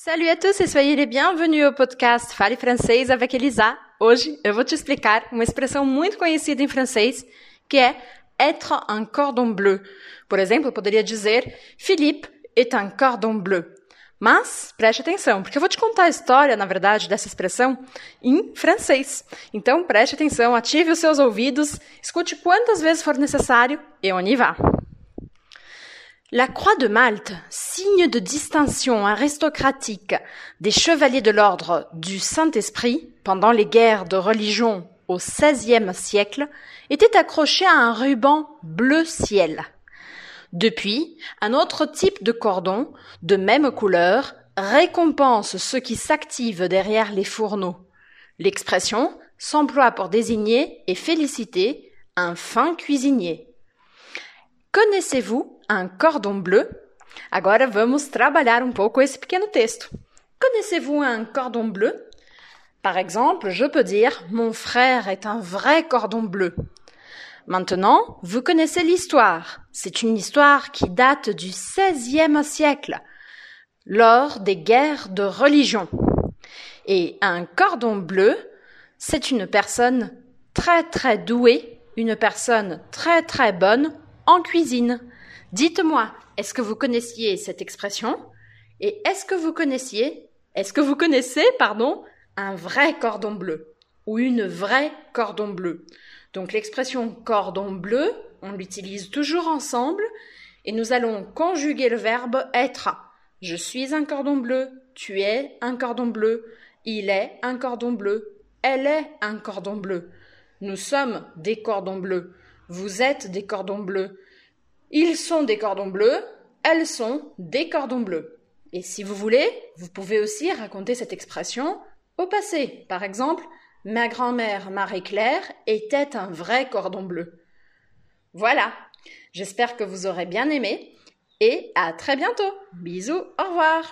Salut à tous e soyez les bienvenus au podcast Fale Francês avec Elisa. Hoje eu vou te explicar uma expressão muito conhecida em francês que é être un cordon bleu. Por exemplo, eu poderia dizer Philippe est un cordon bleu. Mas preste atenção, porque eu vou te contar a história, na verdade, dessa expressão em francês. Então preste atenção, ative os seus ouvidos, escute quantas vezes for necessário e on y va. La croix de Malte, signe de distinction aristocratique des chevaliers de l'ordre du Saint-Esprit pendant les guerres de religion au XVIe siècle, était accrochée à un ruban bleu ciel. Depuis, un autre type de cordon, de même couleur, récompense ceux qui s'activent derrière les fourneaux. L'expression s'emploie pour désigner et féliciter un fin cuisinier. Connaissez-vous un cordon bleu? Agora vamos trabalhar um pouco esse pequeno texto. Connaissez-vous un cordon bleu? Par exemple, je peux dire Mon frère est un vrai cordon bleu. Maintenant, vous connaissez l'histoire. C'est une histoire qui date du XVIe siècle, lors des guerres de religion. Et un cordon bleu, c'est une personne très très douée, une personne très très bonne en cuisine. Dites-moi, est-ce que vous connaissiez cette expression? Et est-ce que vous connaissiez, est-ce que vous connaissez, pardon, un vrai cordon bleu ou une vraie cordon bleu? Donc l'expression cordon bleu, on l'utilise toujours ensemble et nous allons conjuguer le verbe être. Je suis un cordon bleu, tu es un cordon bleu, il est un cordon bleu, elle est un cordon bleu. Nous sommes des cordons bleus. Vous êtes des cordons bleus. Ils sont des cordons bleus. Elles sont des cordons bleus. Et si vous voulez, vous pouvez aussi raconter cette expression au passé. Par exemple, ma grand-mère Marie-Claire était un vrai cordon bleu. Voilà. J'espère que vous aurez bien aimé et à très bientôt. Bisous, au revoir.